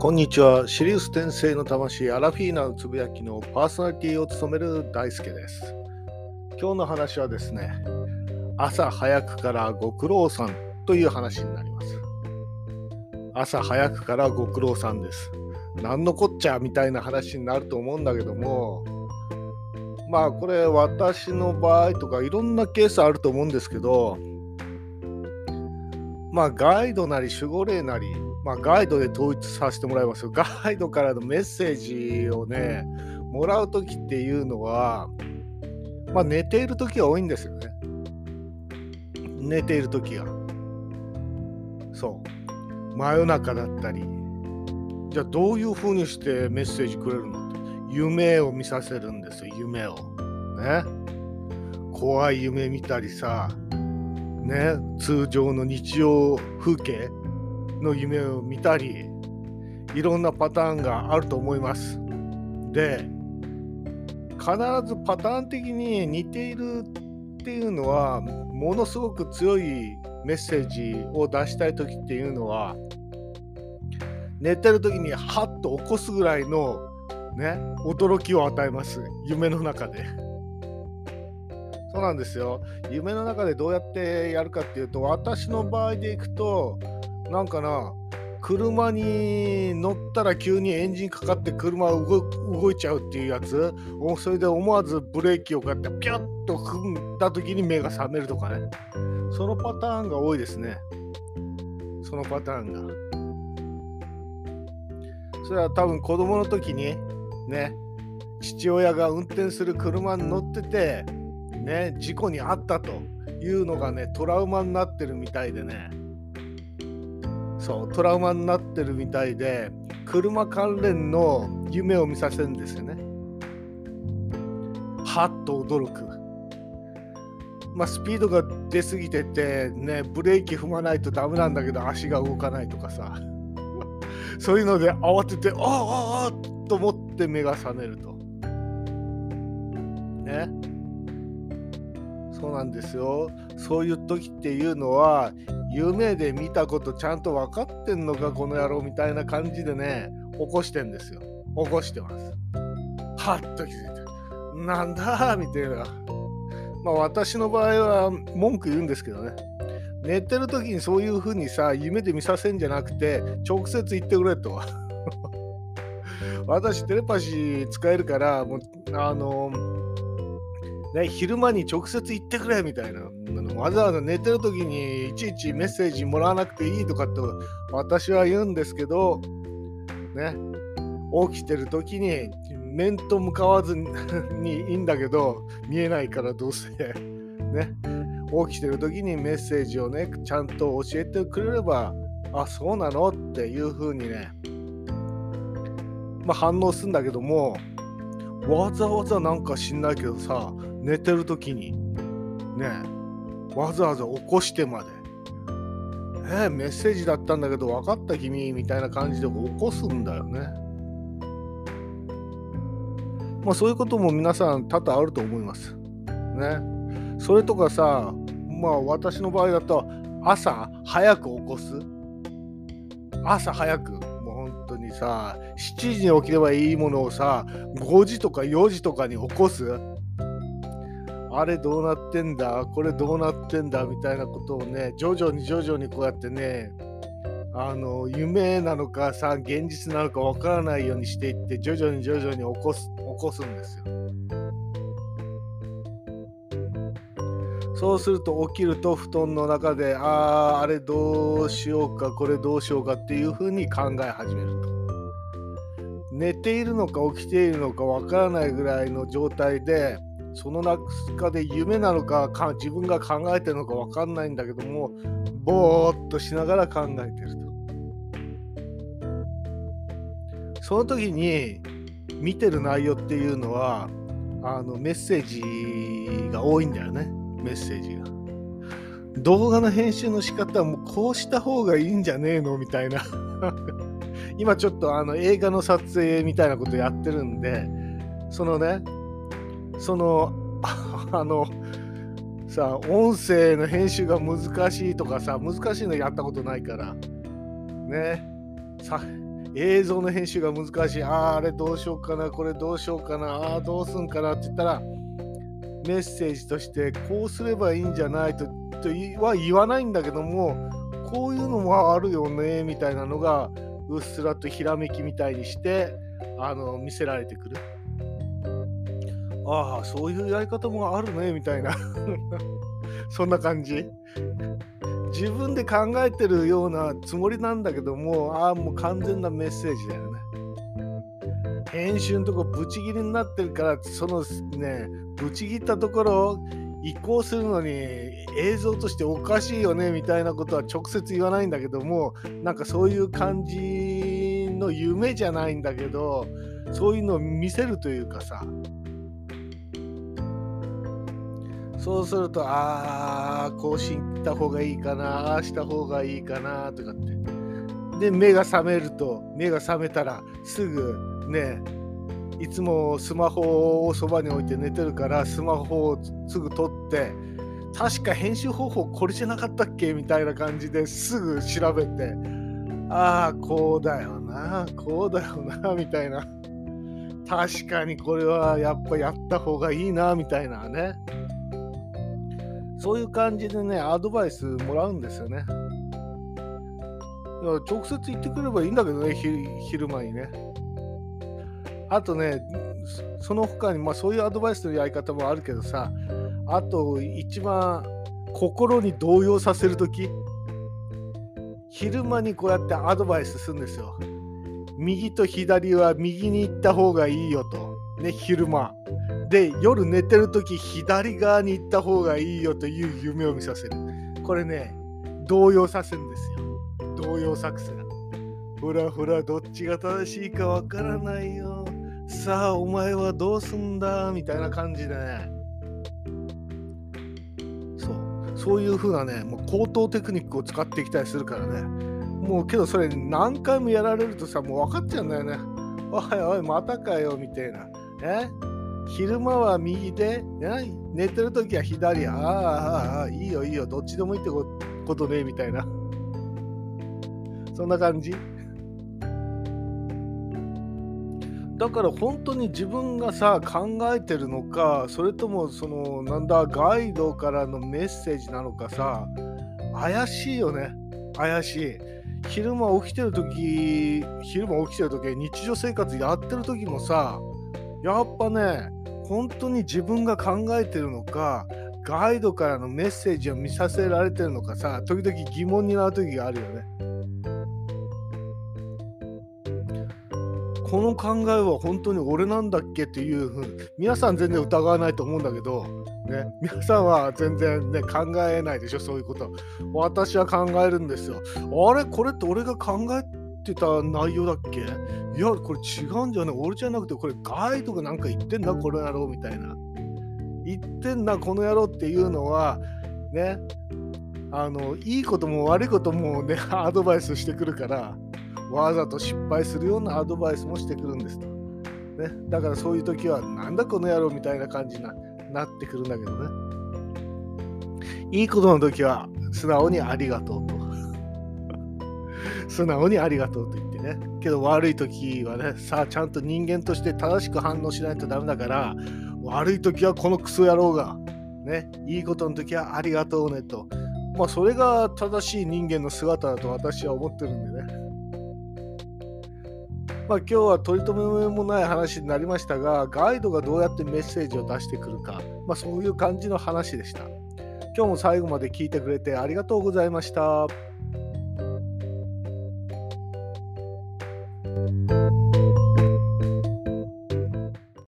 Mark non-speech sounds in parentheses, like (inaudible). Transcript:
こんにちは。シリウス転生の魂、アラフィーナのつぶやきのパーソナリティを務める大輔です。今日の話はですね、朝早くからご苦労さんという話になります。朝早くからご苦労さんです。何のこっちゃみたいな話になると思うんだけども、まあこれ私の場合とかいろんなケースあると思うんですけど、まあガイドなり守護霊なりまあ、ガイドで統一させてもらいます (laughs) ガイドからのメッセージをね、もらうときっていうのは、まあ、寝ているときが多いんですよね。寝ているときが。そう。真夜中だったり。じゃあどういうふうにしてメッセージくれるのって。夢を見させるんですよ、夢を。ね。怖い夢見たりさ、ね、通常の日常風景の夢を見たりいろんなパターンがあると思います。で必ずパターン的に似ているっていうのはものすごく強いメッセージを出したい時っていうのは寝てる時にハッと起こすぐらいのね驚きを与えます夢の中で。そうなんですよ夢の中でどうやってやるかっていうと私の場合でいくとなんかな車に乗ったら急にエンジンかかって車動いちゃうっていうやつ？それで思わずブレーキをこうやってピュッと踏んだ時に目が覚めるとかね。そのパターンが多いですね。そのパターンが。それは多分子供の時にね父親が運転する車に乗っててね事故に遭ったというのがねトラウマになってるみたいでね。そうトラウマになってるみたいで車関連の夢を見させるんですよね。はっと驚く。まあ、スピードが出過ぎてて、ね、ブレーキ踏まないとダメなんだけど足が動かないとかさ (laughs) そういうので慌ててああああと思って目が覚めると。ね。そうなんですよ。そういう時っていうのは夢で見たことちゃんと分かってんのかこの野郎みたいな感じでね起こしてんですよ。起こしてます。はっと気づいてなんだみたいな。まあ私の場合は文句言うんですけどね。寝てる時にそういう風にさ夢で見させんじゃなくて直接言ってくれと。(laughs) 私テレパシー使えるからもうあのね、昼間に直接言ってくれみたいな。わざわざ寝てる時にいちいちメッセージもらわなくていいとかって私は言うんですけどね起きてる時に面と向かわずにいいんだけど見えないからどうせね起きてる時にメッセージをねちゃんと教えてくれればあそうなのっていう風にねまあ反応するんだけどもわざわざなんか知んないけどさ寝てる時にねわざわざ起こしてまでえメッセージだったんだけど分かった君みたいな感じで起こすんだよね。まあそういうことも皆さん多々あると思います。ね。それとかさまあ私の場合だと朝早く起こす。朝早くもう本当にさ7時に起きればいいものをさ5時とか4時とかに起こす。あれどうなってんだ？これどうなってんだ？みたいなことをね徐々に徐々にこうやってねあの夢なのかさ現実なのかわからないようにしていって徐々に徐々に起こす起こすんですよ。そうすると起きると布団の中であああれどうしようかこれどうしようかっていうふうに考え始めると。寝ているのか起きているのかわからないぐらいの状態でその中で夢なのかか自分が考えてるのか分かんないんだけどもぼーっとしながら考えてると。その時に見てる内容っていうのはあのメッセージが多いんだよねメッセージが。動画の編集の仕方はもうこうした方がいいんじゃねえの？みたいな今ちょっとあの映画の撮影みたいなことやってるんでそのねその (laughs) あのさ音声の編集が難しいとかさ難しいのやったことないからねさ映像の編集が難しいあああれどうしようかなこれどうしようかなああどうすんかなって言ったらメッセージとしてこうすればいいんじゃないととは言わないんだけどもこういうのもあるよねみたいなのがうっすらとひらめきみたいにしてあの見せられてくる。ああそういうやり方もあるねみたいな。そんな感じ。自分で考えてるようなつもりなんだけどもああもう完全なメッセージだよね。編集のとこブチギレになってるからそのねブチ切ったところ移行するのに映像としておかしいよねみたいなことは直接言わないんだけどもなんかそういう感じの夢じゃないんだけどそういうのを見せるというかさそうするとああこうした方がいいかなああした方がいいかなとかって。で目が覚めると目が覚めたらすぐねいつもスマホをそばに置いて寝てるからスマホをすぐ取って確か編集方法これじゃなかったっけ？みたいな感じですぐ調べてああこうだよなこうだよなみたいな。確かにこれはやっぱやった方がいいなみたいなね。そういう感じでねアドバイスもらうんですよね直接言ってくればいいんだけどね昼間にねあとね、その他に、まあそういうアドバイスのやり方もあるけどさ、あと一番心に動揺させるとき、昼間にこうやってアドバイスするんですよ。右と左は右に行った方がいいよと。ね、昼間。で、夜寝てるとき、左側に行った方がいいよという夢を見させる。これね、動揺させるんですよ。動揺作戦。ほらほら、どっちが正しいかわからないよ。さあお前はどうすんだみたいな感じでねそうそういう風なねもう高等テクニックを使ってきたりするからねもうけどそれ何回もやられるとさもう分かっちゃうんだよねおいおいまたかよみたいなえ？昼間は右で、寝てる時は左？ああああいいよいいよ。どっちでもいいってことねみたいな。そんな感じ。だから本当に自分がさ考えてるのかそれともそのなんだガイドからのメッセージなのかさ怪しいよね。怪しい。昼間起きてる時昼間起きてる時日常生活やってる時もさやっぱね本当に自分が考えてるのかガイドからのメッセージを見させられてるのかさ時々疑問になる時があるよね。この考えは本当に俺なんだっけっていうふうに皆さん全然疑わないと思うんだけど、ね、皆さんは全然ね考えないでしょそういうこと。私は考えるんですよ。あれ？これって俺が考えてた内容だっけ？いやこれ違うんじゃない？俺じゃなくてこれガイドがなんか言ってんなこの野郎みたいな言ってんなこの野郎っていうのはねあのいいことも悪いこともね (laughs) アドバイスしてくるからわざと失敗するようなアドバイスもしてくるんですと。ね、だからそういう時は、なんだこの野郎みたいな感じになってくるんだけどね。いいことの時は、素直にありがとうと。素直にありがとうと言ってね。けど悪い時はね、さあちゃんと人間として正しく反応しないとダメだから、悪い時はこのクソ野郎が、ね、いいことの時はありがとうねと。まあそれが正しい人間の姿だと私は思ってるんでね。まあ、今日は取り留めもない話になりましたが、ガイドがどうやってメッセージを出してくるか、まあ、そういう感じの話でした。今日も最後まで聞いてくれてありがとうございました。